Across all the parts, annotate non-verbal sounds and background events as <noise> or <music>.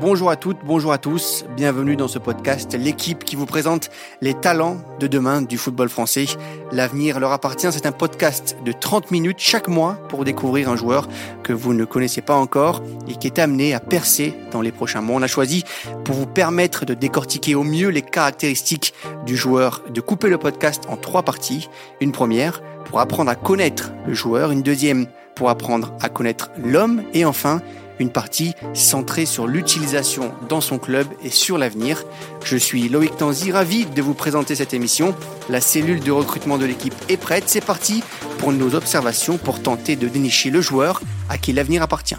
Bonjour à toutes, bonjour à tous, bienvenue dans ce podcast, l'équipe qui vous présente les talents de demain du football français. L'avenir leur appartient, c'est un podcast de 30 minutes chaque mois pour découvrir un joueur que vous ne connaissez pas encore et qui est amené à percer dans les prochains mois. On a choisi pour vous permettre de décortiquer au mieux les caractéristiques du joueur, de couper le podcast en trois parties. Une première pour apprendre à connaître le joueur, une deuxième pour apprendre à connaître l'homme et enfin une partie centrée sur l'utilisation dans son club et sur l'avenir. Je suis Loïc Tanzi, ravi de vous présenter cette émission. La cellule de recrutement de l'équipe est prête, c'est parti pour nos observations pour tenter de dénicher le joueur à qui l'avenir appartient.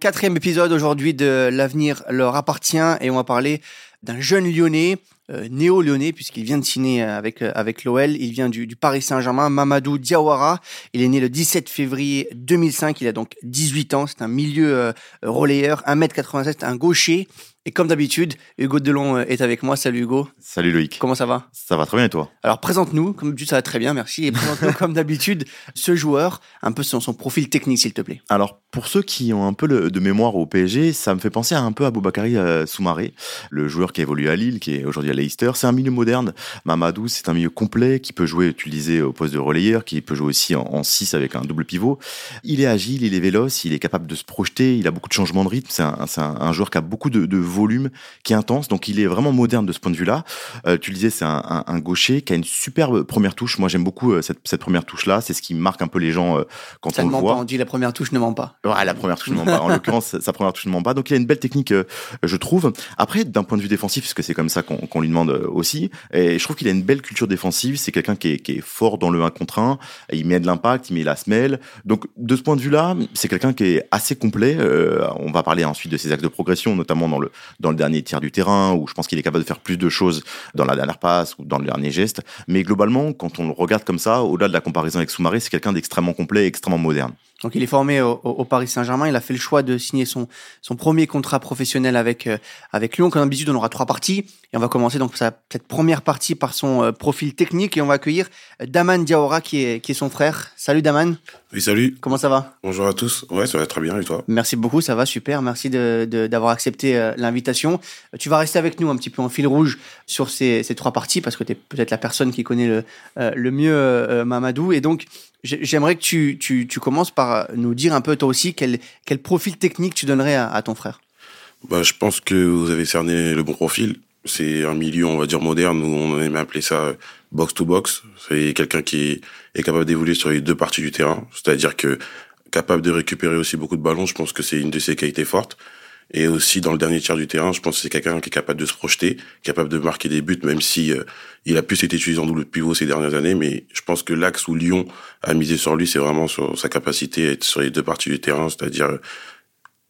Quatrième épisode aujourd'hui de L'avenir leur appartient et on va parler d'un jeune lyonnais, euh, néo-lyonnais puisqu'il vient de signer avec, euh, avec l'OL. Il vient du, Paris Saint-Germain, Mamadou Diawara. Il est né le 17 février 2005, il a donc 18 ans. C'est un milieu euh, relayeur, 1m87, un gaucher. Et comme d'habitude, Hugo Delon est avec moi. Salut Hugo. Salut Loïc. Comment ça va? Ça va très bien et toi? Alors présente-nous, comme d'habitude ça va très bien, merci. Et présente-nous comme d'habitude ce joueur, un peu son, son profil technique s'il te plaît. Alors pour ceux qui ont un peu le- de mémoire au PSG, ça me fait penser un peu à Boubakari euh, Soumaré, le joueur qui a évolué à Lille, qui est aujourd'hui à Leicester. C'est un milieu moderne. Mamadou, c'est un milieu complet qui peut jouer, tu le disais, au poste de relayeur, qui peut jouer aussi en 6 avec un double pivot. Il est agile, il est véloce, il est capable de se projeter, il a beaucoup de changements de rythme. C'est un, c'est un- un joueur qui a beaucoup de, de volume, qui est intense, donc il est vraiment moderne de ce point de vue-là. Euh, tu le disais, c'est un, un- un gaucher qui a une superbe première touche. Moi, j'aime beaucoup euh, cette, cette première touche-là. C'est ce qui marque un peu les gens euh, quand Ça on ne le ment voit. pas, on dit la première touche ne ment pas. Ouais, la première touche ne ment pas. En <laughs> l'occurrence, sa première touche ne ment pas. Donc, il a une belle technique, euh, je trouve. Après, d'un point de vue défensif, parce que c'est comme ça qu'on qu'on lui demande aussi, et je trouve qu'il a une belle culture défensive. C'est quelqu'un qui est, qui est fort dans le 1 contre 1. Il met de l'impact, il met la semelle. Donc, de ce point de vue-là, c'est quelqu'un qui est assez complet. Euh, on va parler ensuite de ses axes de progression, notamment dans le, dans le dernier tiers du terrain, où je pense qu'il est capable de faire plus de choses dans la dernière passe ou dans le dernier geste. Mais globalement, quand on le regarde comme ça, au-delà de la comparaison avec Soumaré, c'est quelqu'un d'extrêmement complet et extrêmement moderne. Donc il est formé au Paris Saint-Germain. Il a fait le choix de signer son, son premier contrat professionnel avec, euh, avec Lyon. Comme d'habitude, on aura trois parties. Et on va commencer donc sa, cette première partie par son euh, profil technique. Et on va accueillir euh, Daman Diawara qui est, qui est son frère. Salut Daman, Oui, salut. comment ça va? Bonjour à tous. Ouais, ça va très bien, et toi? Merci beaucoup, ça va super. Merci de- de- d'avoir accepté euh, l'invitation. Tu vas rester avec nous un petit peu en fil rouge sur ces, ces trois parties parce que tu es peut-être la personne qui connaît le, euh, le mieux Mamadou. Et donc, j'ai- j'aimerais que tu, tu, tu commences par nous dire un peu toi aussi quel, quel profil technique tu donnerais à, à ton frère? bah, Je pense que vous avez cerné le bon profil. C'est un milieu, on va dire, moderne, où on aime appeler ça box-to-box. C'est quelqu'un qui est capable d'évoluer sur les deux parties du terrain. C'est-à-dire que capable de récupérer aussi beaucoup de ballons, je pense que c'est une de ses qualités fortes. Et aussi dans le dernier tiers du terrain, je pense que c'est quelqu'un qui est capable de se projeter, capable de marquer des buts, même si euh, il a plus été utilisé en double pivot ces dernières années. Mais je pense que l'axe où Lyon a misé sur lui, c'est vraiment sur sa capacité à être sur les deux parties du terrain, c'est-à-dire euh,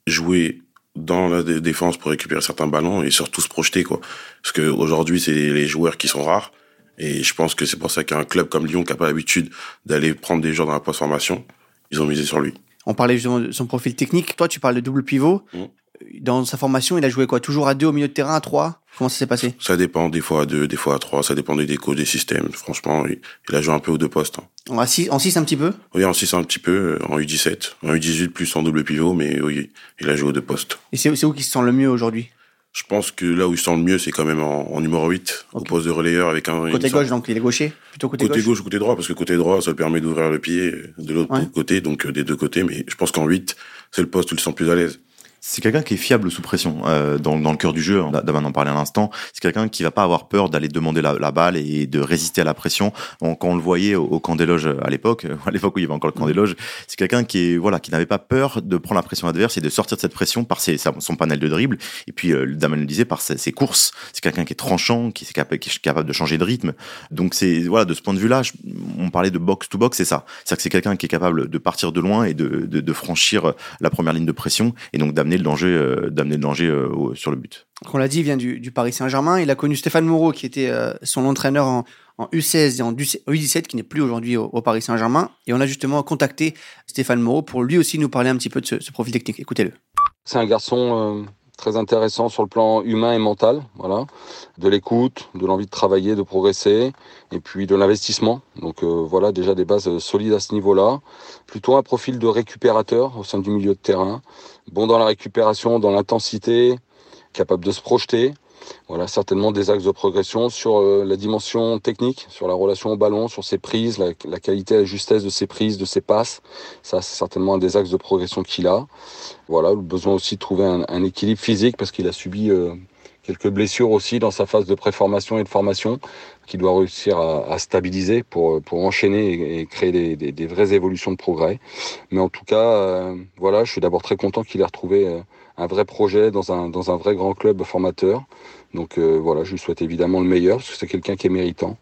jouer dans la dé- défense pour récupérer certains ballons et surtout se projeter quoi. Parce que aujourd'hui c'est les joueurs qui sont rares et je pense que c'est pour ça qu'un club comme Lyon qui a pas l'habitude d'aller prendre des joueurs dans la post formation, ils ont misé sur lui. On parlait justement de son profil technique. Toi, tu parles de double pivot. Mm. Dans sa formation, il a joué quoi? Toujours à deux au milieu de terrain, à trois? Comment ça s'est passé? Ça dépend des fois à deux, des fois à trois, ça dépend des décos, des systèmes. Franchement, il, il a joué un peu aux deux postes. hein. En six, en six un petit peu? Oui, en 6 un petit peu, euh, en U17, en U18 plus en double pivot, mais oui, il a joué aux deux postes. Et c'est où qui se sent le mieux aujourd'hui? Je pense que là où il sent le mieux, c'est quand même en, en numéro 8, au poste de relayeur avec un... Côté gauche, donc il est gaucher? Plutôt côté, Côté gauche, gauche ou côté droit, parce que côté droit, ça le permet d'ouvrir le pied de l'autre Ouais. côté, donc euh, des deux côtés. Mais je pense qu'en 8, c'est le poste où il se sent plus à l'aise. C'est quelqu'un qui est fiable sous pression euh, dans, dans le cœur du jeu. hein, Daman en parlait à l'instant. C'est quelqu'un qui va pas avoir peur d'aller demander la, la balle et de résister à la pression. On- quand on le voyait au, au camp des loges à l'époque, euh, <laughs> à l'époque où il y avait encore le camp des loges, c'est quelqu'un qui est voilà qui n'avait pas peur de prendre la pression adverse et de sortir de cette pression par ses, son panel de dribble. Et puis euh, Daman le disait par ses, ses courses. C'est quelqu'un qui est tranchant, qui est, capable, qui est capable de changer de rythme. Donc c'est voilà de ce point de vue-là, on parlait de box to box, c'est ça. C'est-à-dire que c'est quelqu'un qui est capable de partir de loin et de, de, de franchir la première ligne de pression et donc d'amener le danger, euh, d'amener le danger euh, au- sur le but. On l'a dit, il vient du, du Paris Saint-Germain. Il a connu Stéphane Moreau, qui était euh, son entraîneur en, en U16 et en U17, qui n'est plus aujourd'hui au, au Paris Saint-Germain. Et on a justement contacté Stéphane Moreau pour lui aussi nous parler un petit peu de ce, ce profil technique. Écoutez-le. C'est un garçon euh, très intéressant sur le plan humain et mental, voilà, de l'écoute, de l'envie de travailler, de progresser, et puis de l'investissement. Donc euh, voilà déjà des bases solides à ce niveau-là. Plutôt un profil de récupérateur au sein du milieu de terrain, bon dans la récupération, dans l'intensité, capable de se projeter. Voilà, certainement des axes de progression sur euh, la dimension technique, sur la relation au ballon, sur ses prises, la, qualité la justesse de ses prises, de ses passes. Ça, c'est certainement un des axes de progression qu'il a. Voilà, le besoin aussi de trouver un, équilibre physique parce qu'il a subi euh, quelques blessures aussi dans sa phase de préformation et de formation qu'il doit réussir à, stabiliser pour, pour enchaîner et, créer des, vraies évolutions de progrès. Mais en tout cas, euh, voilà, je suis d'abord très content qu'il ait retrouvé un vrai projet dans un, dans un vrai grand club formateur. Donc euh, voilà, je lui souhaite évidemment le meilleur, parce que c'est quelqu'un qui est méritant.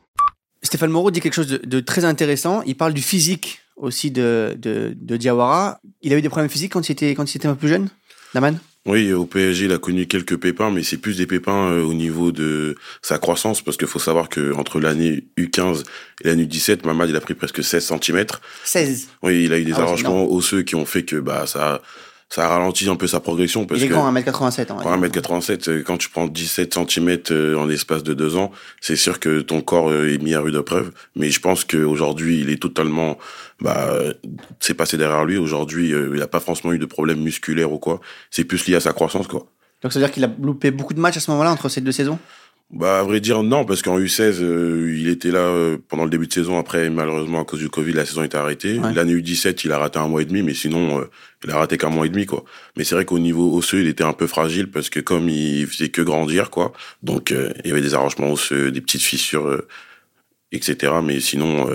Stéphane Moreau dit quelque chose de, très intéressant. Il parle du physique aussi de, de, de, Diawara. Il avait des problèmes physiques quand il était, quand il était un peu plus jeune, Naman? Oui, au PSG, il a connu quelques pépins, mais c'est plus des pépins euh, au niveau de sa croissance, parce qu'il faut savoir que entre l'année U15 et l'année U17, Mamad, il a pris presque 16 cm. 16 Oui, il a eu des ah arrangements osseux qui ont fait que bah ça ça ralentit un peu sa progression. Parce il est grand, 1m87. Hein, 1m87, euh, quand tu prends 17 cm euh, en l'espace de deux ans, c'est sûr que ton corps euh, est mis à rude preuve. Mais je pense qu'aujourd'hui, il est totalement... Bah, c'est passé derrière lui. Aujourd'hui, il n'a pas forcément eu de problème musculaire ou quoi. C'est plus lié à sa croissance, quoi. Donc ça veut dire qu'il a loupé beaucoup de matchs à ce moment-là entre ces deux saisons? Bah, à vrai dire, non, parce qu'en U16, euh, il était là euh, pendant le début de saison. Après, malheureusement, à cause du Covid, la saison était arrêtée. L'année U17, il a raté un mois et demi, mais sinon, euh, il a raté qu'un mois et demi, quoi. Mais c'est vrai qu'au niveau osseux, il était un peu fragile parce que comme il faisait que grandir, quoi. Donc, il y avait des arrangements osseux, des petites fissures, etc. Mais sinon,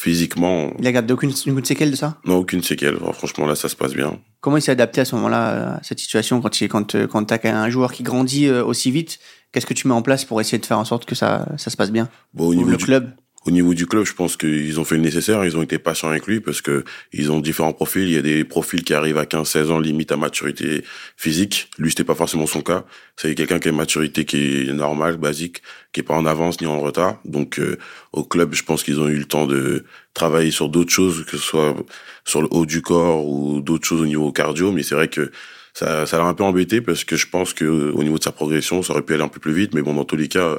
physiquement. Il a gardé aucune, aucune séquelle de ça? Non, aucune séquelle. franchement, là, ça se passe bien. Comment il s'est adapté à ce moment-là, à cette situation, quand, il, quand, quand tu as un joueur qui grandit aussi vite? Qu'est-ce que tu mets en place pour essayer de faire en sorte que ça, ça se passe bien? Bon, au niveau du club? Au niveau du club, je pense qu'ils ont fait le nécessaire, ils ont été patients avec lui parce que ils ont différents profils. Il y a des profils qui arrivent à 15-16 ans limite à maturité physique. Lui, c'était pas forcément son cas. C'est quelqu'un qui a une maturité qui est normale, basique, qui est pas en avance ni en retard. Donc euh, au club, je pense qu'ils ont eu le temps de travailler sur d'autres choses, que ce soit sur le haut du corps ou d'autres choses au niveau cardio. Mais c'est vrai que ça, ça l'a un peu embêté parce que je pense que au niveau de sa progression, ça aurait pu aller un peu plus vite. Mais bon, dans tous les cas,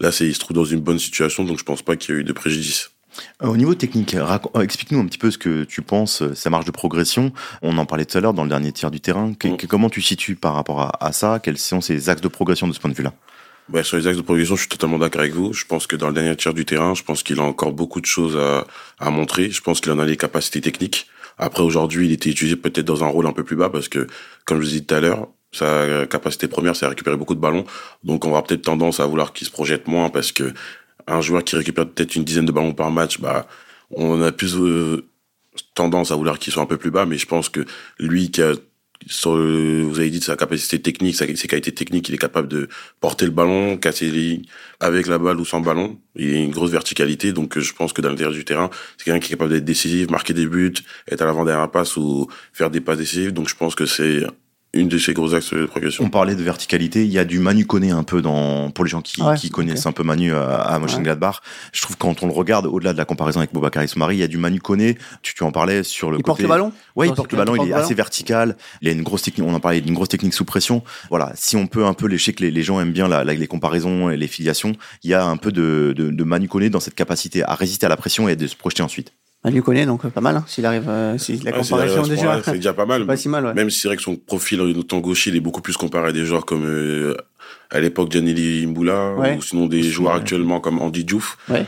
là, c'est, il se trouve dans une bonne situation, donc je pense pas qu'il y ait eu de préjudice. Euh, au niveau technique, euh, explique-nous un petit peu ce que tu penses, euh, sa marge de progression. On en parlait tout à l'heure dans le dernier tiers du terrain. Mm. Comment tu situes par rapport à, ça? Quels sont ses axes de progression de ce point de vue-là? Bah, sur les axes de progression, je suis totalement d'accord avec vous. Je pense que dans le dernier tiers du terrain, je pense qu'il a encore beaucoup de choses à, à montrer. Je pense qu'il en a les capacités techniques. Après, aujourd'hui, il était utilisé peut-être dans un rôle un peu plus bas parce que, comme je vous dit tout à l'heure, sa capacité première, c'est récupérer beaucoup de ballons. Donc, on va peut-être tendance à vouloir qu'il se projette moins parce que un joueur qui récupère peut-être une dizaine de ballons par match, bah, on a plus euh, tendance à vouloir qu'il soit un peu plus bas. Mais je pense que lui qui a sur vous avez dit sa capacité technique, ses qualités techniques, il est capable de porter le ballon, casser les lignes avec la balle ou sans ballon. Il a une grosse verticalité, donc je pense que dans l'intérieur du terrain, c'est quelqu'un qui est capable d'être décisif, marquer des buts, être à l'avant derrière passe ou faire des passes décisives. Donc je pense que c'est une de gros axes de progression. On parlait de verticalité, il y a du Manu Koné un peu dans pour les gens qui, qui connaissent un peu Manu à, à Mönchengladbach. Je trouve quand on le regarde au-delà de la comparaison avec Boubacar Soumari, il y a du Manu Koné, tu, tu en parlais sur le il côté porte le ballon Ouais, il porte le ballon, il est assez vertical, il a une grosse technique, on en parlait d'une grosse technique sous pression. Voilà, si on peut un peu lécher que les, gens aiment bien la, les comparaisons et les filiations, il y a un peu de, de, de Manu Koné dans cette capacité à résister à la pression et de se projeter ensuite. On lui connaît, donc pas mal. Hein, s'il arrive, euh, si la comparaison déjà. C'est déjà pas mal. <laughs> pas si mal, ouais. Même si c'est vrai que son profil en gaucher, il est beaucoup plus comparé à des joueurs comme euh, à l'époque Gianni Mboula ou sinon des joueurs actuellement comme Andy Diouf. Ouais.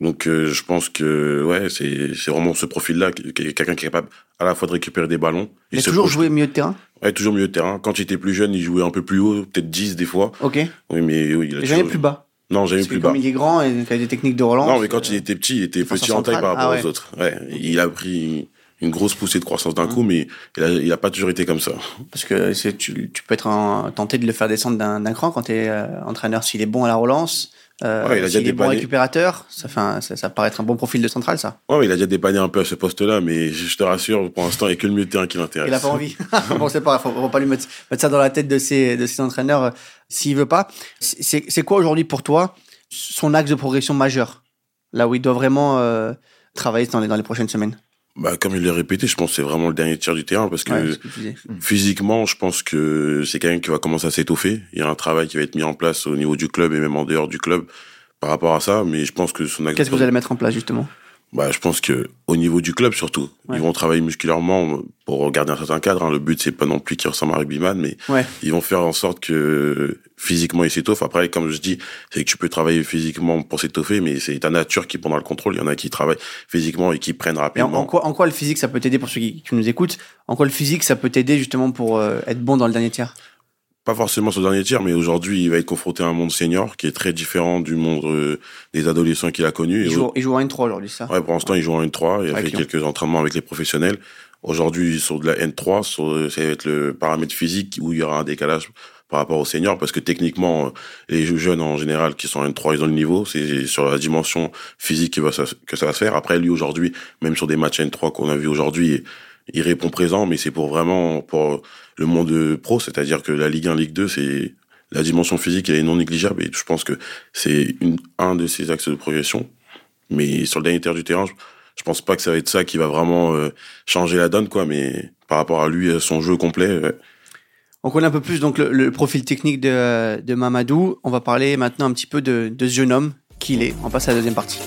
Donc euh, je pense que ouais, c'est vraiment ce profil-là, quelqu'un qui est capable à la fois de récupérer des ballons. Il a toujours joué milieu de terrain. Ouais, toujours milieu de terrain. Quand il était plus jeune, il jouait un peu plus haut, peut-être 10 des fois. Ok. Oui, mais oui, il a jamais plus bas. Non, jamais plus bas. Comme il est grand et qu'il a des techniques de relance. Non, mais quand il était petit, il était petit en taille par rapport ah aux autres. Ouais, il a pris une grosse poussée de croissance d'un mmh. coup, mais il a, il a pas toujours été comme ça. Parce que tu, tu peux être tenté de le faire descendre d'un cran quand tu es euh, entraîneur s'il est bon à la relance. Euh, ouais, il a déjà est bon récupérateur, ça, fait ça, ça paraît être un bon profil de central, ça. Ouais, il a déjà dépanné un peu à ce poste-là, mais je te rassure, pour l'instant, il n'y a que le milieu de terrain qui l'intéresse. Il a pas envie. <laughs> <laughs> bon, c'est pas, on va pas lui mettre, mettre, ça dans la tête de ses, de ses entraîneurs euh, s'il veut pas. C'est quoi aujourd'hui pour toi son axe de progression majeur? Là où il doit vraiment euh, travailler dans les, dans les prochaines semaines bah, comme il l'a répété, je pense que c'est vraiment le dernier tiers du terrain parce que, Ouais, disais. physiquement, je pense que c'est quelqu'un qui va commencer à s'étoffer. Il y a un travail qui va être mis en place au niveau du club et même en dehors du club par rapport à ça. Mais je pense que son Qu'est-ce que vous allez mettre en place justement? Bah, je pense que au niveau du club surtout, Ouais. ils vont travailler musculairement pour garder un certain cadre. hein. Le but c'est pas non plus qu'il ressemble à un rugbyman, mais Ouais. ils vont faire en sorte que physiquement il s'étoffe. Après, comme je dis, c'est que tu peux travailler physiquement pour s'étoffer, mais c'est ta nature qui prendra le contrôle. Il y en a qui travaillent physiquement et qui prennent en, rapidement. en quoi, en quoi le physique ça peut t'aider pour ceux qui, qui nous écoutent? En quoi le physique ça peut t'aider justement pour euh, être bon dans le dernier tiers? Pas forcément sur le dernier tiers, mais aujourd'hui il va être confronté à un monde senior qui est très différent du monde euh, des adolescents qu'il a connu. Il joue, il joue en N3 aujourd'hui, ça? Ouais, pour l'instant, il joue en N3. Il a Avec fait Lyon. quelques entraînements avec les professionnels. Aujourd'hui, sur de la N3, sur, ça va être le paramètre physique où il y aura un décalage par rapport aux seniors parce que techniquement, euh, les jeunes en général qui sont en N3, ils ont le niveau. C'est sur la dimension physique que, va, ça- que ça va se faire. Après, lui, aujourd'hui, même sur des matchs N3 qu'on a vu aujourd'hui, il répond présent, mais c'est pour vraiment pour le monde pro, c'est-à-dire que la Ligue 1, Ligue 2, c'est la dimension physique elle est non négligeable et je pense que c'est un de ses axes de progression. Mais sur le dernier tiers du terrain, je, je pense pas que ça va être ça qui va vraiment euh, changer la donne, quoi. Mais par rapport à lui, son jeu complet, On connaît un peu plus donc le, profil technique de, Mamadou. On va parler maintenant un petit peu de, de ce jeune homme qu'il est. On passe à la deuxième partie.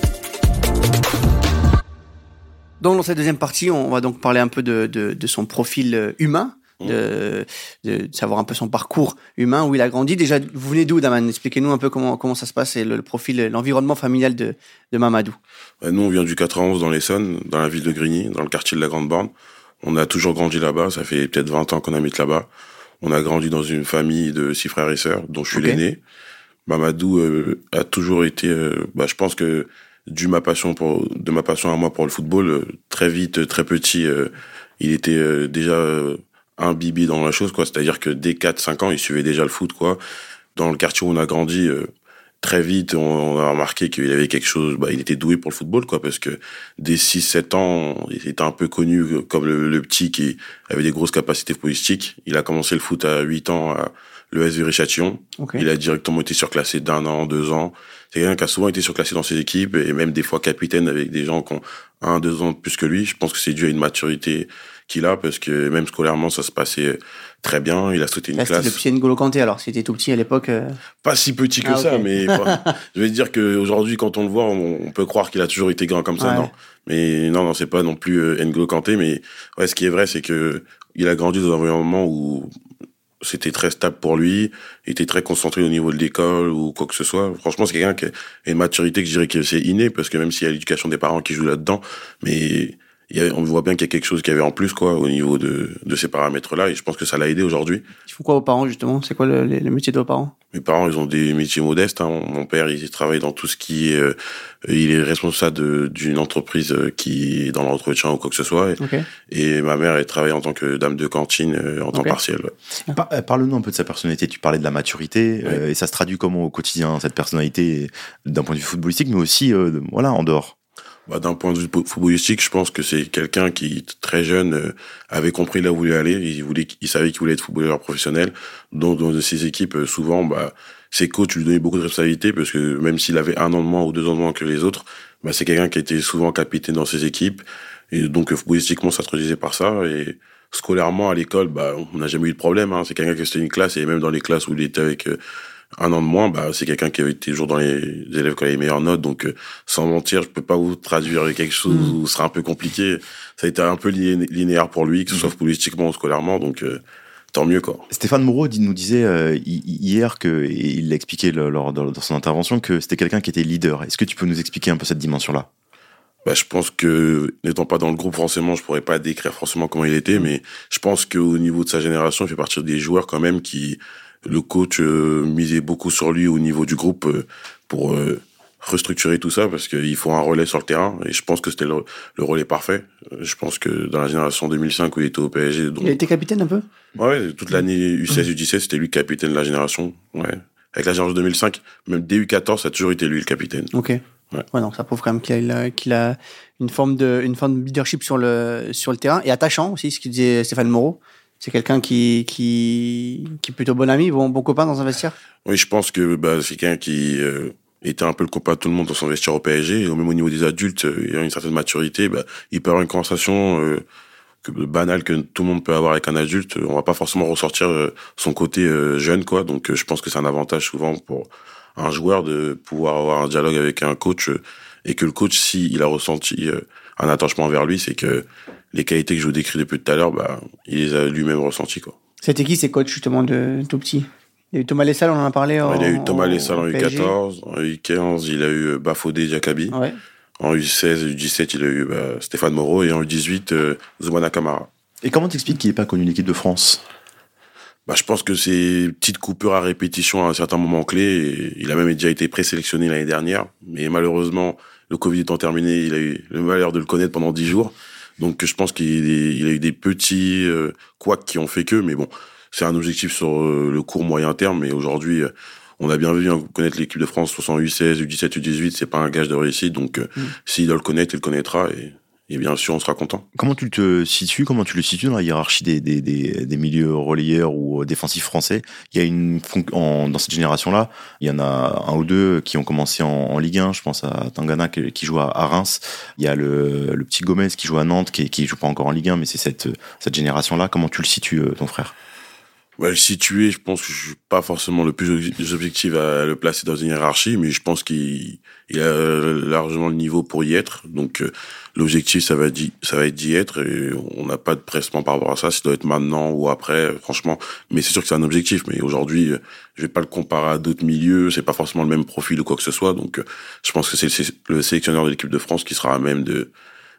Donc dans cette deuxième partie, on va donc parler un peu de, de, de son profil euh, humain, de, de, de savoir un peu son parcours humain, où il a grandi. Déjà, vous venez d'où, Daman? Expliquez-nous un peu comment, comment ça se passe et le, le profil, l'environnement familial de, de Mamadou. nous, on vient du 91 dans l'Essonne, dans la ville de Grigny, dans le quartier de la Grande Borne. On a toujours grandi là-bas. Ça fait peut-être 20 ans qu'on habite là-bas. On a grandi dans une famille de six frères et sœurs, dont je suis l'aîné. Mamadou euh, a toujours été, euh, bah, je pense que dû ma passion pour, de ma passion à moi pour le football, euh, très vite, euh, très petit, euh, il était euh, déjà euh, imbibé dans la chose, quoi. C'est-à-dire que dès 4-5 ans, il suivait déjà le foot, quoi. Dans le quartier où on a grandi, euh, très vite, on, on a remarqué qu'il avait quelque chose, bah, il était doué pour le football, quoi, parce que dès 6-7 ans, il était un peu connu comme le, le petit qui avait des grosses capacités footballistiques. Il a commencé le foot à 8 ans à l'ES Viry-Châtillon. Ok. Il a directement été surclassé d'un an, deux ans. C'est quelqu'un qui a souvent été surclassé dans ses équipes et même des fois capitaine avec des gens qui ont un, deux ans de plus que lui. Je pense que c'est dû à une maturité qu'il a parce que même scolairement, ça se passait très bien. Il a sauté une Là, c'était classe. le petit Kanté, alors. C'était tout petit à l'époque. euh, Pas si petit que Ah, ça, mais <laughs> je vais dire qu'aujourd'hui, quand on le voit, on, on peut croire qu'il a toujours été grand comme ça. Ouais. Non, mais non, non, c'est pas non plus euh, N'Golo Kanté. Mais ouais, ce qui est vrai, c'est que il a grandi dans un environnement où c'était très stable pour lui, était très concentré au niveau de l'école ou quoi que ce soit. Franchement, c'est quelqu'un qui a une maturité que je dirais que c'est inné, parce que même s'il y a l'éducation des parents qui joue là-dedans, mais y a- on voit bien qu'il y a quelque chose qu'il y avait en plus, quoi, au niveau de, de ces paramètres-là, et je pense que ça l'a aidé aujourd'hui. Ils font quoi vos parents, justement? C'est quoi le, le- le métier de vos parents? Mes parents, ils ont des métiers modestes. Hein. Mon père, il travaille dans tout ce qui est... euh, il est responsable d'une entreprise qui est dans l'entretien ou quoi que ce soit. Et, Ok. et ma mère, elle travaille en tant que dame de cantine euh, en temps partiel. ouais. Par- euh, Parle-nous un peu de sa personnalité. Tu parlais de la maturité, Ouais. euh, et ça se traduit comment au quotidien, cette personnalité, d'un point de vue footballistique, mais aussi euh, de- voilà, en dehors Bah, D'un point de vue footballistique, je pense que c'est quelqu'un qui, très jeune, euh, avait compris là où il voulait aller. Il, voulait, il savait qu'il voulait être footballeur professionnel. Donc, dans ses équipes, euh, souvent, bah, ses coachs lui donnaient beaucoup de responsabilités parce que même s'il avait un an de moins ou deux ans de moins que les autres, bah, c'est quelqu'un qui était souvent capitaine dans ses équipes. Et donc, euh, footballistiquement, ça se traduisait par ça. Et scolairement, à l'école, bah, on n'a jamais eu de problème. Hein. C'est quelqu'un qui était une classe et même dans les classes où il était avec euh, un an de moins, bah, c'est quelqu'un qui avait été toujours dans les élèves qui avaient les meilleures notes. Donc, euh, sans mentir, je peux pas vous traduire quelque chose Mm. où ce sera un peu compliqué. Ça a été un peu liné- linéaire pour lui, que ce soit politiquement ou scolairement. Donc, euh, tant mieux, quoi. Stéphane Moreau dit- nous disait euh, hi- hier que, et il l'a expliqué lors, dans, dans son intervention, que c'était quelqu'un qui était leader. Est-ce que tu peux nous expliquer un peu cette dimension-là? Bah, je pense que, n'étant pas dans le groupe forcément, je pourrais pas décrire forcément comment il était, mais je pense qu'au niveau de sa génération, il fait partie des joueurs quand même qui, le coach euh, misait beaucoup sur lui au niveau du groupe euh, pour euh, restructurer tout ça parce qu'il faut un relais sur le terrain et je pense que c'était le, le relais parfait. Je pense que dans la génération 2005 où il était au PSG, donc, Il a été capitaine un peu? Ouais, toute l'année U16, U17, c'était lui capitaine de la génération. Ouais. Avec la génération 2005, même dès U14, ça a toujours été lui le capitaine. Ok. Ouais. donc ça prouve quand même qu'il a, qu'il a une forme de, une forme de leadership sur le, sur le terrain et attachant aussi, ce que disait Stéphane Moreau. C'est quelqu'un qui, qui, qui est plutôt bon ami, bon, bon copain dans un vestiaire? Oui, je pense que bah, c'est quelqu'un qui, euh, était un peu le copain de tout le monde dans son vestiaire au PSG. Et même au niveau des adultes, il y a une certaine maturité. Bah, il peut avoir une conversation euh, banale que tout le monde peut avoir avec un adulte. On va pas forcément ressortir euh, son côté euh, jeune, quoi. Donc, je pense que c'est un avantage souvent pour un joueur de pouvoir avoir un dialogue avec un coach et que le coach, si il a ressenti un attachement vers lui, c'est que les qualités que je vous décris depuis tout à l'heure, bah, il les a lui-même ressenties, quoi. C'était qui ces coachs justement de tout petit? Il y a eu Thomas Lessal, on en a parlé. En, il a eu Thomas Lessal en U14, en U15, il a eu euh, Bafodé Diakabi. Ouais. En U16 U17, il a eu bah, Stéphane Moreau et en U18, euh, Zoumana Kamara. Et comment t'expliques qu'il n'ait pas connu l'équipe de France? Bah, je pense que c'est petite coupure à répétition à un certain moment clé. il a même déjà été présélectionné l'année dernière. Mais malheureusement, le Covid étant terminé, il a eu le malheur de le connaître pendant dix jours. Donc je pense qu'il a eu des petits euh, couacs qui ont fait que. Mais bon, c'est un objectif sur euh, le court moyen terme. Mais aujourd'hui, euh, on a bien vu hein, connaître l'équipe de France 68 16 U17, U18, c'est pas un gage de réussite. Donc, euh, mm. s'il doit le connaître, il le connaîtra. Et et bien sûr, on sera content. Comment tu te situes Comment tu le situes dans la hiérarchie des, des, des, des milieux relayeurs ou défensifs français? Il y a une en, dans cette génération-là, il y en a un ou deux qui ont commencé en, Ligue 1. Je pense à Tangana qui, joue à, Reims. Il y a le, le, petit Gomez qui joue à Nantes, qui, qui joue pas encore en Ligue 1, mais c'est cette, cette génération-là. Comment tu le situes, ton frère? Bah, le situer, je pense que je suis pas forcément le plus objectif à le placer dans une hiérarchie, mais je pense qu'il il a largement le niveau pour y être. Donc euh, l'objectif, ça va être ça va être d'y être. Et on n'a pas de pressement par rapport à ça. Ça doit être maintenant ou après, franchement. Mais c'est sûr que c'est un objectif. Mais aujourd'hui, euh, je vais pas le comparer à d'autres milieux. C'est pas forcément le même profil ou quoi que ce soit. Donc euh, je pense que c'est le sélectionneur de l'équipe de France qui sera à même de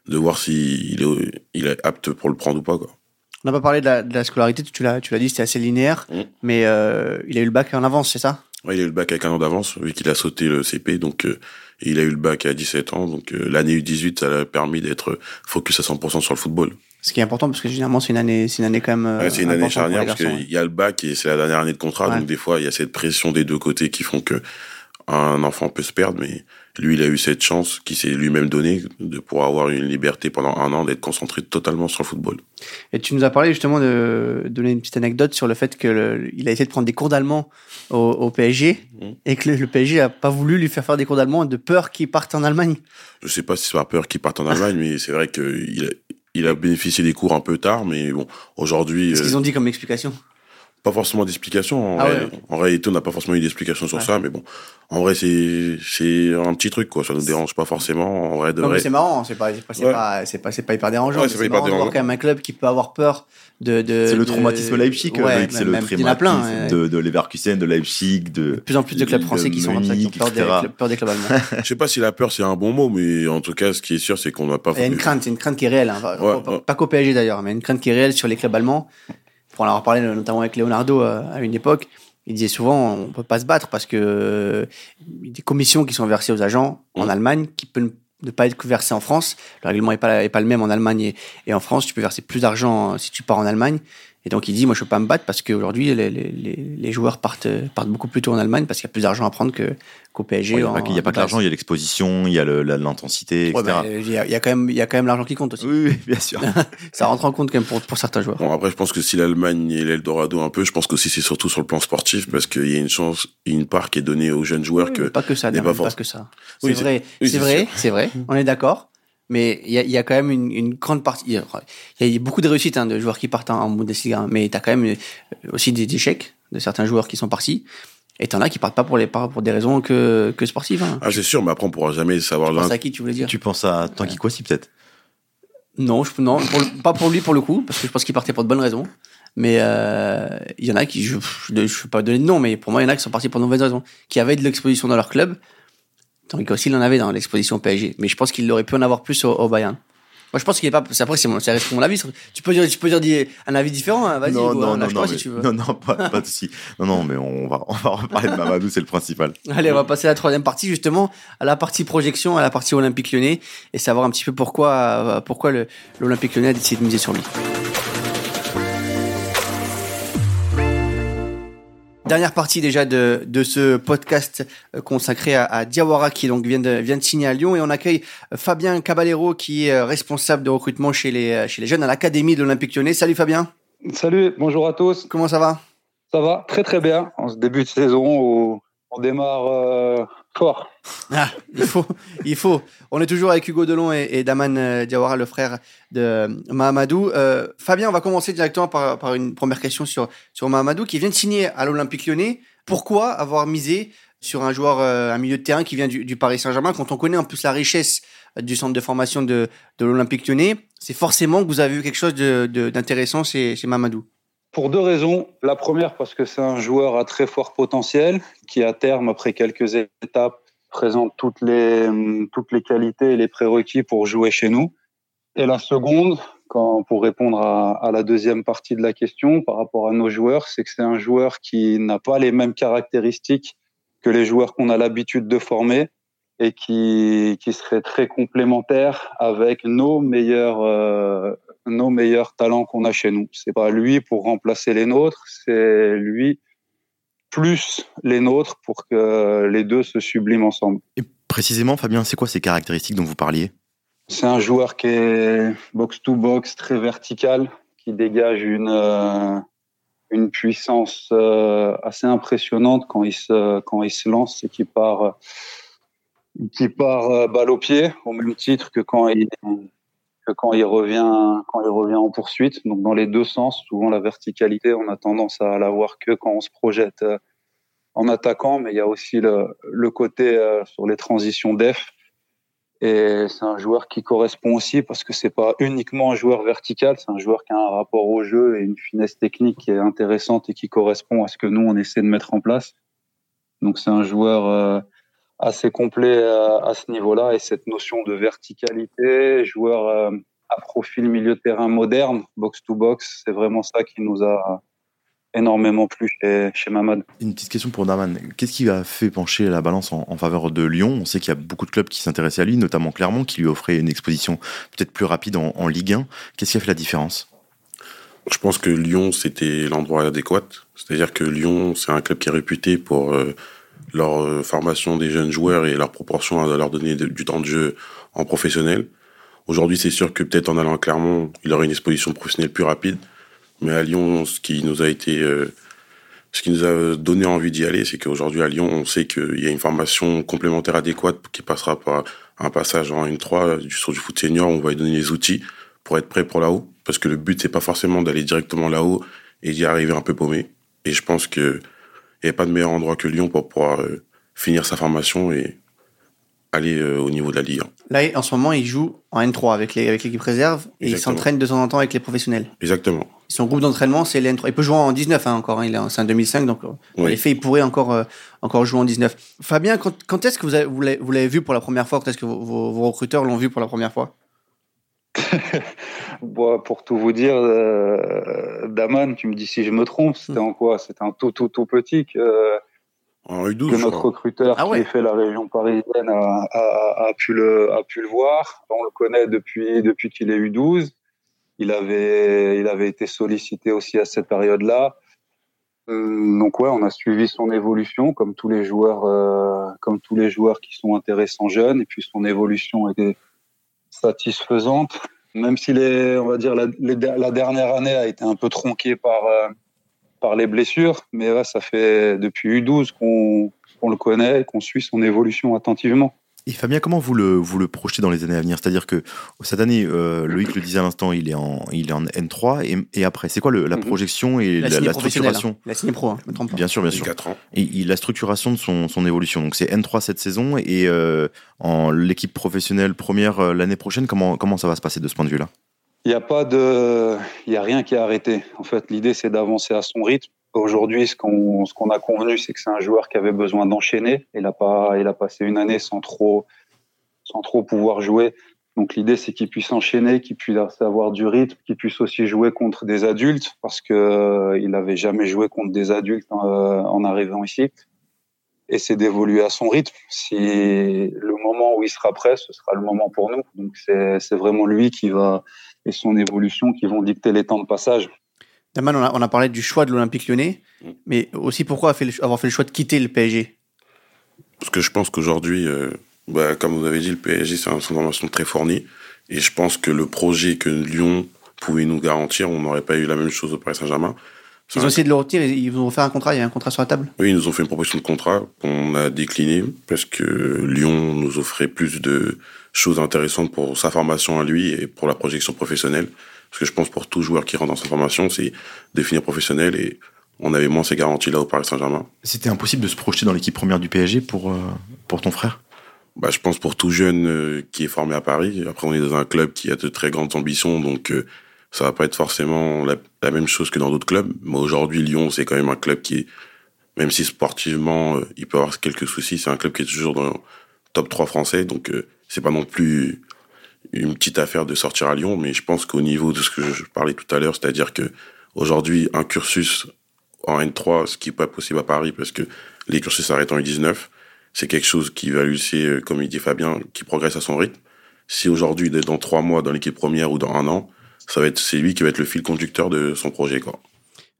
de voir s'il est, il est apte pour le prendre ou pas. Quoi. On n'a pas parlé de la, scolarité, tu l'as, tu l'as dit, c'était assez linéaire, mm. mais euh, il a eu le bac en avance, c'est ça? Oui, il a eu le bac avec un an d'avance, vu qu'il a sauté le CP, donc euh, il a eu le bac à 17 ans, donc euh, l'année U18, ça l'a permis d'être focus à 100% sur le football. Ce qui est important parce que généralement c'est une année, c'est une année quand même. Ouais, c'est une année charnière parce qu'il y a le bac et c'est la dernière année de contrat, donc des fois il y a cette pression des deux côtés qui font que un enfant peut se perdre, mais lui, il a eu cette chance qui s'est lui-même donnée de pouvoir avoir une liberté pendant un an, d'être concentré totalement sur le football. Et tu nous as parlé justement de donner une petite anecdote sur le fait qu'il a essayé de prendre des cours d'allemand au, PSG mmh. et que le, PSG a pas voulu lui faire faire des cours d'allemand de peur qu'il parte en Allemagne. Je sais pas si c'est par peur qu'il parte en Allemagne, mais c'est vrai qu'il a, il a bénéficié des cours un peu tard, mais bon, aujourd'hui. Qu'est-ce qu'ils ont dit comme explication pas forcément d'explication. En, ah en, réalité, on n'a pas forcément eu d'explication sur ça, mais bon, en vrai, c'est c'est un petit truc quoi. Ça nous dérange pas forcément. En vrai, de non, mais c'est marrant. C'est pas c'est pas c'est pas, pas, hyper dérangeant. Ouais, c'est pas hyper dérangeant. quand même un club qui peut avoir peur de. de c'est le traumatisme Leipzig. Ouais, c'est le traumatisme plein, de, de Leverkusen, de Leipzig, de. De plus en plus de clubs français qui sont comme ça, qui ont peur des, peur des clubs allemands. <laughs> Je sais pas si la peur c'est un bon mot, mais en tout cas, ce qui est sûr, c'est qu'on n'a pas. Il y a une crainte, c'est une crainte qui est réelle. Hein. Pas qu'au PSG d'ailleurs, mais une crainte qui est réelle sur les clubs allemands pour en avoir parlé notamment avec Leonardo euh, à une époque, il disait souvent on peut pas se battre parce que euh, des commissions qui sont versées aux agents en mmh. Allemagne qui peuvent ne pas être versées en France. Le règlement est pas, est pas le même en Allemagne et, en France. Tu peux verser plus d'argent si tu pars en Allemagne. Et donc il dit, moi je peux pas me battre parce qu'aujourd'hui les, les, les, joueurs partent, partent beaucoup plus tôt en Allemagne parce qu'il y a plus d'argent à prendre que, qu'au PSG. Il n'y a, pas que l'argent, il y a l'exposition, il y a l'intensité, etc. Bah, il y, a, quand même, il y a quand même l'argent qui compte aussi. Oui, <laughs> bien sûr. <laughs> ça rentre en compte quand même pour, pour certains joueurs. Bon, après, je pense que si l'Allemagne est l'Eldorado un peu, je pense que c'est surtout sur le plan sportif parce qu'il y a une chance, une part qui est donnée aux jeunes joueurs que. Pas que ça, pas, pas que ça. C'est vrai, c'est vrai, c'est vrai. On est d'accord. Mais il y a, y a, quand même une, une grande partie. Il y, a beaucoup de réussites hein, de joueurs qui partent en Bundesliga, mais tu as quand même aussi des échecs de certains joueurs qui sont partis. Et t'en as qui partent pas pour les pour des raisons que, que sportives. Hein. Ah, c'est sûr, mais après, on pourra jamais savoir. Tu penses à qui tu voulais dire Tu penses à Tanguy Kwasi, peut-être? Non, je, non pas pour lui pour le coup, parce que je pense qu'il partait pour de bonnes raisons. Mais euh, il y en a qui, je ne vais pas donner de nom, mais pour moi, il y en a qui sont partis pour de mauvaises raisons, qui avaient de l'exposition dans leur club. Tanguy Kwasi, il en avait dans l'exposition PSG. Mais je pense qu'il aurait pu en avoir plus au, au Bayern. Moi, je pense qu'il est pas. Après, c'est mon, ça reste mon avis. Tu peux dire, tu peux dire un avis différent. Hein, vas-y, non, non, non, non, mais, si tu veux. non, non, pas, pas de souci. Non, non, mais on va, on va reparler de Mamadou, c'est le principal. <laughs> Allez, on va passer à la troisième partie, justement, à la partie projection, à la partie Olympique Lyonnais, et savoir un petit peu pourquoi, euh, pourquoi l'Olympique Lyonnais a décidé de miser sur lui. Dernière partie déjà de, de ce podcast euh, consacré à, à, Diawara qui donc vient de, vient de signer à Lyon et on accueille euh, Fabien Caballero qui est euh, responsable de recrutement chez les, chez les jeunes à l'Académie de l'Olympique Lyonnais. Salut Fabien. Salut, bonjour à tous. Comment ça va? Ça va très très bien. En ce début de saison où On démarre euh, fort. Ah, il faut, il faut. On est toujours avec Hugo Delon et, Daman euh, Diawara, le frère de Mahamadou. Euh, Fabien, on va commencer directement par, une première question sur, sur Mahamadou, qui vient de signer à l'Olympique lyonnais. Pourquoi avoir misé sur un joueur, euh, un milieu de terrain qui vient du, du Paris Saint-Germain, quand on connaît en plus la richesse du centre de formation de, de l'Olympique lyonnais, c'est forcément que vous avez vu quelque chose d'intéressant de, chez, chez Mamadou. Pour deux raisons. La première, parce que c'est un joueur à très fort potentiel, qui à terme, après quelques étapes, présente toutes les, toutes les qualités et les prérequis pour jouer chez nous. Et la seconde, quand, pour répondre à, à, la deuxième partie de la question par rapport à nos joueurs, c'est que c'est un joueur qui n'a pas les mêmes caractéristiques que les joueurs qu'on a l'habitude de former et qui, qui serait très complémentaire avec nos meilleurs, euh, nos meilleurs talents qu'on a chez nous. C'est pas lui pour remplacer les nôtres, c'est lui plus les nôtres pour que les deux se subliment ensemble. Et précisément, Fabien, c'est quoi ces caractéristiques dont vous parliez? C'est un joueur qui est box-to-box, très vertical, qui dégage une, euh, une puissance euh, assez impressionnante quand il se, quand il se lance et qui part qui part euh, balle au pied au même titre que quand il quand il revient quand il revient en poursuite donc dans les deux sens souvent la verticalité on a tendance à l'avoir que quand on se projette euh, en attaquant mais il y a aussi le, côté euh, sur les transitions def et c'est un joueur qui correspond aussi parce que c'est pas uniquement un joueur vertical c'est un joueur qui a un rapport au jeu et une finesse technique qui est intéressante et qui correspond à ce que nous on essaie de mettre en place. Donc c'est un joueur assez complet à, ce niveau-là et cette notion de verticalité, joueur euh, à profil milieu de terrain moderne, box to box, c'est vraiment ça qui nous a énormément plu chez, chez Mamad. Une petite question pour Daman. Qu'est-ce qui a fait pencher la balance en, en faveur de Lyon? On sait qu'il y a beaucoup de clubs qui s'intéressaient à lui, notamment Clermont, qui lui offrait une exposition peut-être plus rapide en, en Ligue 1. Qu'est-ce qui a fait la différence? Je pense que Lyon, c'était l'endroit adéquat. C'est-à-dire que Lyon, c'est un club qui est réputé pour... Euh, leur euh, formation des jeunes joueurs et leur proportion à leur donner du temps de jeu en professionnel. Aujourd'hui, c'est sûr que peut-être en allant à Clermont, il aurait une exposition professionnelle plus rapide. Mais à Lyon, ce qui nous a été, euh, ce qui nous a donné envie d'y aller, c'est qu'aujourd'hui à Lyon, on sait qu'il y a une formation complémentaire adéquate qui passera par un passage en 1-3 du sur du foot senior. On va lui donner les outils pour être prêt pour là-haut. Parce que le but, c'est pas forcément d'aller directement là-haut et d'y arriver un peu paumé. Et je pense que il n'y a pas de meilleur endroit que Lyon pour pouvoir euh, finir sa formation et aller euh, au niveau de la Ligue. Là, en ce moment, il joue en N3 avec les avec l'équipe réserve et il s'entraîne de temps en temps avec les professionnels. Exactement. Son groupe d'entraînement, c'est les N3. Il peut jouer en 19 hein, encore. Hein, il est en 2005, donc oui. en effet, il pourrait encore euh, encore jouer en 19. Fabien, quand, quand est-ce que vous, avez, vous l'avez vu pour la première fois? Quand est-ce que vos, vos, vos recruteurs l'ont vu pour la première fois? <laughs> bon, pour tout vous dire, euh, Daman, tu me dis si je me trompe, c'était en quoi? C'était un tout, tout, tout petit que, en U12, que notre recruteur ah ouais. qui fait la région parisienne a, a, a, pu le, a pu le voir. On le connaît depuis, depuis qu'il est U12. Il avait, il avait été sollicité aussi à cette période-là. Hum, donc ouais, on a suivi son évolution comme tous les joueurs, euh, comme tous les joueurs qui sont intéressants jeunes. Et puis son évolution était satisfaisante, même si on va dire la, dernière année a été un peu tronquée par euh, par les blessures, mais ça fait depuis U12 qu'on qu le connaît qu'on suit son évolution attentivement. Et Fabien, comment vous le, vous le projetez dans les années à venir? C'est-à-dire que cette année, euh, Loïc le disait à l'instant, il, est en, il est en N3. Et, et après, c'est quoi le, la mhm. projection et la, la, la structuration? La signe pro, hein, me Bien sûr, bien sûr. 4 ans. Et, et, la structuration de son, son évolution. Donc c'est N3 cette saison. Et euh, en l'équipe professionnelle première euh, l'année prochaine, comment, comment ça va se passer de ce point de vue-là? Il n'y a pas de. Il n'y a rien qui est arrêté. En fait, l'idée, c'est d'avancer à son rythme. Aujourd'hui, ce qu'on a convenu, c'est que c'est un joueur qui avait besoin d'enchaîner. Il a pas, il a passé une année sans trop sans trop pouvoir jouer. Donc l'idée, c'est qu'il puisse enchaîner, qu'il puisse avoir du rythme, qu'il puisse aussi jouer contre des adultes, parce que euh, il n'avait jamais joué contre des adultes euh, en arrivant ici. Et c'est d'évoluer à son rythme. Si le moment où il sera prêt, ce sera le moment pour nous. Donc c'est vraiment lui qui va et son évolution qui vont dicter les temps de passage. Daman, on a, on a parlé du choix de l'Olympique Lyonnais, mais aussi pourquoi avoir fait le choix de quitter le PSG Parce que je pense qu'aujourd'hui, euh bah, comme vous avez dit, le PSG, c'est une formation très fournie. Et je pense que le projet que Lyon pouvait nous garantir, on n'aurait pas eu la même chose au Paris Saint-Germain. Ils ont essayé de le retenir, ils vous ont fait un contrat, il y a un contrat sur la table? Oui, ils nous ont fait une proposition de contrat qu'on a décliné parce que Lyon nous offrait plus de choses intéressantes pour sa formation à lui et pour la projection professionnelle. Parce que je pense pour tout joueur qui rentre dans sa formation, c'est définir professionnel et on avait moins ces garanties-là au Paris Saint-Germain. C'était impossible de se projeter dans l'équipe première du PSG pour, euh, pour ton frère? Bah, Je pense pour tout jeune euh, qui est formé à Paris. Après, on est dans un club qui a de très grandes ambitions, donc euh, ça va pas être forcément la, la même chose que dans d'autres clubs. Mais aujourd'hui, Lyon, c'est quand même un club qui est, même si sportivement, il peut avoir quelques soucis, c'est un club qui est toujours dans le top 3 français, donc c'est pas non plus une petite affaire de sortir à Lyon, mais je pense qu'au niveau de ce que je parlais tout à l'heure, c'est-à-dire que aujourd'hui, un cursus en N3, ce qui n'est pas possible à Paris parce que les cursus s'arrêtent en U19, c'est quelque chose qui va lui, euh, comme il dit Fabien, qui progresse à son rythme. Si aujourd'hui il est dans trois mois dans l'équipe première ou dans un an, ça va être, c'est lui qui va être le fil conducteur de son projet.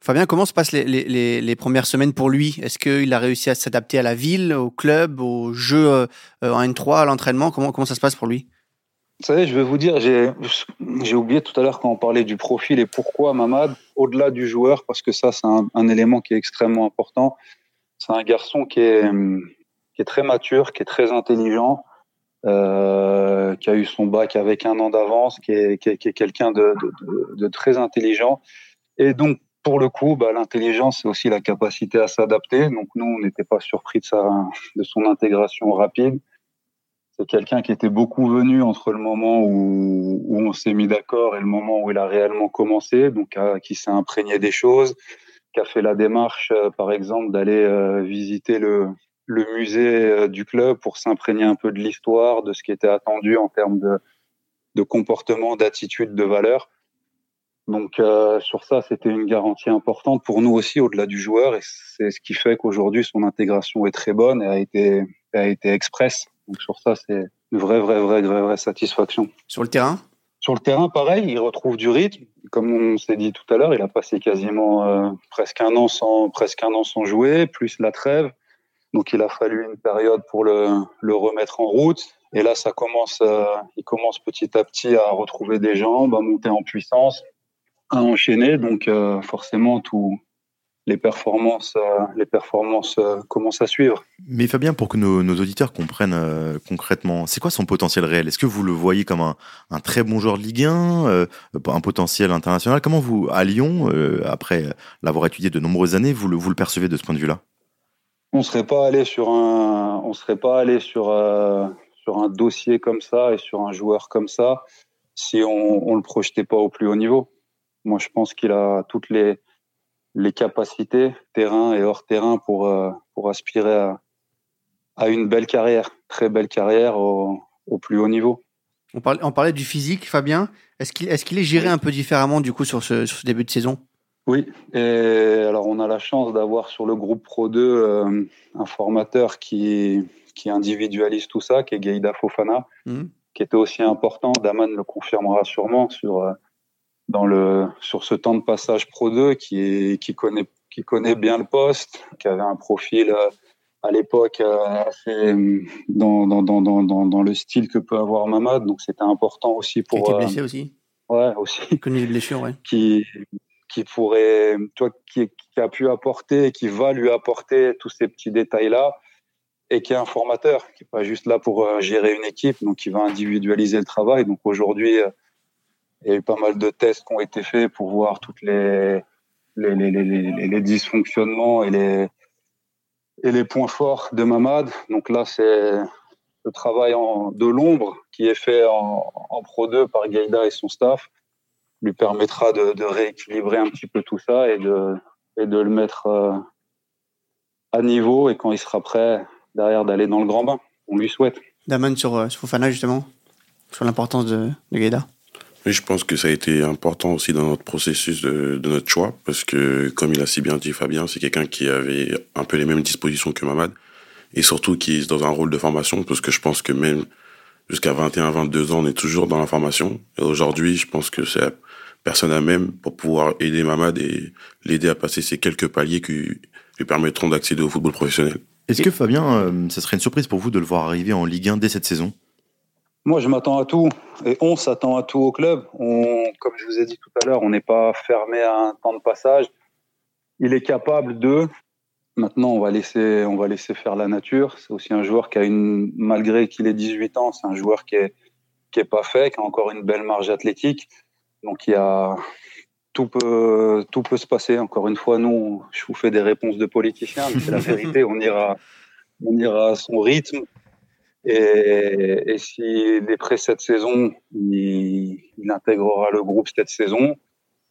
Fabien, comment se passent les, les, les, premières semaines pour lui? Est-ce qu'il a réussi à s'adapter à la ville, au club, au jeu euh, en N3, à l'entraînement? Comment, comment ça se passe pour lui? Vous savez, je vais vous dire, j'ai oublié tout à l'heure quand on parlait du profil et pourquoi Mamad, au-delà du joueur, parce que ça, c'est un, élément qui est extrêmement important. C'est un garçon qui est, qui est très mature, qui est très intelligent, euh, qui a eu son bac avec un an d'avance, qui est, qui est, quelqu'un de, de, de, très intelligent. Et donc, pour le coup, bah, l'intelligence, c'est aussi la capacité à s'adapter. Donc, nous, on n'était pas surpris de, sa, de son intégration rapide. C'est quelqu'un qui était beaucoup venu entre le moment où, on s'est mis d'accord et le moment où il a réellement commencé, donc qui s'est imprégné des choses, qui a fait la démarche, euh, par exemple, d'aller euh, visiter le, musée euh, du club pour s'imprégner un peu de l'histoire, de ce qui était attendu en termes de, de comportement, d'attitude, de valeur. Donc sur ça, c'était une garantie importante pour nous aussi, au-delà du joueur, et c'est ce qui fait qu'aujourd'hui son intégration est très bonne et a été, a été express. Donc sur ça, c'est une vraie, vraie, vraie, vraie, vraie satisfaction. Sur le terrain? Sur le terrain, pareil, il retrouve du rythme. Comme on s'est dit tout à l'heure, il a passé quasiment euh, presque un an sans presque un an sans jouer, plus la trêve. Donc il a fallu une période pour le, le remettre en route. Et là, ça commence, euh, il commence petit à petit à retrouver des jambes, à monter en puissance, à enchaîner. Donc euh, forcément, tout, les performances, euh, les performances euh, commencent à suivre. Mais Fabien, pour que nos, auditeurs comprennent euh, concrètement, c'est quoi son potentiel réel? Est-ce que vous le voyez comme un, très bon joueur de Ligue 1, un potentiel international? Comment vous, à Lyon, après l'avoir étudié de nombreuses années, vous le, vous le percevez de ce point de vue-là? On serait pas allé sur un, on serait pas allé sur sur un dossier comme ça et sur un joueur comme ça si on, on le projetait pas au plus haut niveau. Moi, je pense qu'il a toutes les les capacités terrain et hors terrain pour euh, pour aspirer à, à une belle carrière, très belle carrière au, au plus haut niveau. On parlait, on parlait du physique, Fabien. Est-ce qu'il est, qu'il est géré un peu différemment du coup sur ce, sur ce, début de saison? Oui. Et alors on a la chance d'avoir sur le groupe Pro 2 euh, un formateur qui qui individualise tout ça, qui est Gaïda Fofana, mmh. qui était aussi important. Daman le confirmera sûrement sur euh, dans le sur ce temps de passage Pro 2 qui qui connaît qui connaît bien le poste, qui avait un profil euh, à l'époque euh, assez dans, dans, dans, dans, dans le style que peut avoir Mamad, donc c'était important aussi pour. Qui a été blessé aussi. Ouais, aussi. Qui connaît les blessures, ouais. Qui qui pourrait, toi, qui, qui a pu apporter, qui va lui apporter tous ces petits détails là, et qui est un formateur, qui est pas juste là pour euh, gérer une équipe, donc qui va individualiser le travail. Donc aujourd'hui il y a eu pas mal de tests qui ont été faits pour voir toutes les dysfonctionnements et les points forts de Mamad. Donc là, c'est le travail de l'ombre qui est fait en, Pro 2 par Gaïda et son staff lui permettra de, rééquilibrer un petit peu tout ça et de, le mettre euh, à niveau et quand il sera prêt derrière d'aller dans le grand bain. On lui souhaite. Daman sur, euh, Fofana justement, sur l'importance de, de Gaïda. Je pense que ça a été important aussi dans notre processus de, notre choix, parce que, comme il a si bien dit Fabien, c'est quelqu'un qui avait un peu les mêmes dispositions que Mamad, et surtout qui est dans un rôle de formation, parce que je pense que même jusqu'à 21, 22 ans, on est toujours dans la formation. Et aujourd'hui, je pense que c'est personne à même pour pouvoir aider Mamad et l'aider à passer ces quelques paliers qui lui permettront d'accéder au football professionnel. Est-ce que Fabien, euh, ça serait une surprise pour vous de le voir arriver en Ligue 1 dès cette saison? Moi, je m'attends à tout et on s'attend à tout au club. On, comme je vous ai dit tout à l'heure, on n'est pas fermé à un temps de passage. il est capable de. Maintenant, on va laisser, on va laisser faire la nature. C'est aussi un joueur qui a une, malgré qu'il ait 18 ans, c'est un joueur qui est, qui est pas fait, qui a encore une belle marge athlétique. Donc, il y a, tout peut, tout peut se passer. Encore une fois, nous, je vous fais des réponses de politiciens, mais c'est la vérité. <laughs> On ira, on ira à son rythme. Et, et s'il est prêt cette saison, il, intégrera le groupe cette saison.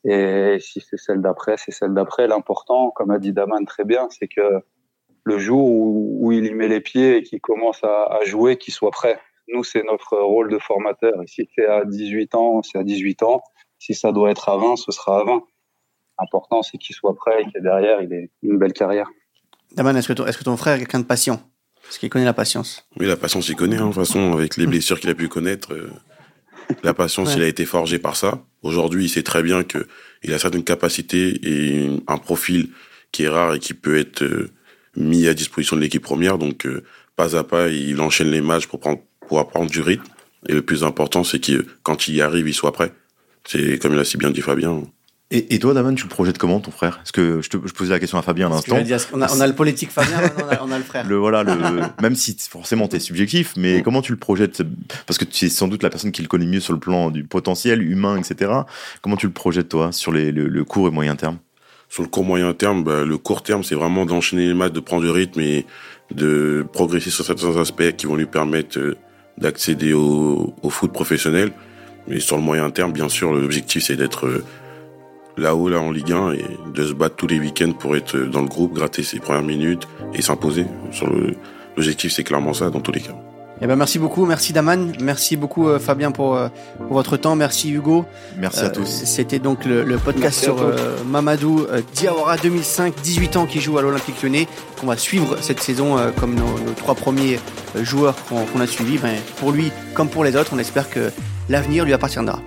Et si c'est celle d'après, c'est celle d'après. L'important, comme a dit Daman très bien, c'est que le jour où, il y met les pieds et qu'il commence à, jouer, qu'il soit prêt. Nous, c'est notre rôle de formateur. Et si c'est à 18 ans, c'est à 18 ans. Si ça doit être à 20, ce sera à 20. L'important, c'est qu'il soit prêt et que derrière, il ait une belle carrière. Daman, est-ce que, ton, est-ce que ton frère est quelqu'un de patient? Est-ce qu'il connaît la patience Oui, la patience, il connaît. Hein, de toute façon, avec les <laughs> blessures qu'il a pu connaître, euh, la patience, il a été forgé par ça. Aujourd'hui, il sait très bien que il a certaines capacités et un profil qui est rare et qui peut être euh, mis à disposition de l'équipe première. Donc, euh, pas à pas, il enchaîne les matchs pour prendre, pour apprendre du rythme. Et le plus important, c'est que quand il y arrive, il soit prêt. C'est comme il a si bien dit Fabien. Et, et, toi, Daman, tu le projettes comment, ton frère? Est-ce que je, te, je posais la question à Fabien à l'instant. On, on, a le politique Fabien, on a, on a le frère. Le, voilà, le, même si forcément t'es subjectif, mais comment tu le projettes? Parce que tu es sans doute la personne qui le connaît mieux sur le plan du potentiel humain, etc. Comment tu le projettes, toi, sur les, le, le court et moyen terme? Sur le court moyen terme, bah, le court terme, c'est vraiment d'enchaîner les matchs, de prendre du rythme et de progresser sur certains aspects qui vont lui permettre euh, d'accéder au, au foot professionnel. Mais sur le moyen terme, bien sûr, l'objectif, c'est d'être euh, là-haut, là, en Ligue 1, et de se battre tous les week-ends pour être dans le groupe, gratter ses premières minutes et s'imposer. Sur l'objectif, c'est clairement ça, dans tous les cas. Eh ben merci beaucoup, merci Daman, merci beaucoup euh, Fabien pour, euh, pour, votre temps, merci Hugo. Merci à tous. C'était donc le, le podcast sur Mamadou Diawara 2005, 18 ans qui joue à l'Olympique Lyonnais, qu'on va suivre cette saison comme nos, nos, trois premiers joueurs qu'on a suivis. Ben, pour lui comme pour les autres, on espère que l'avenir lui appartiendra.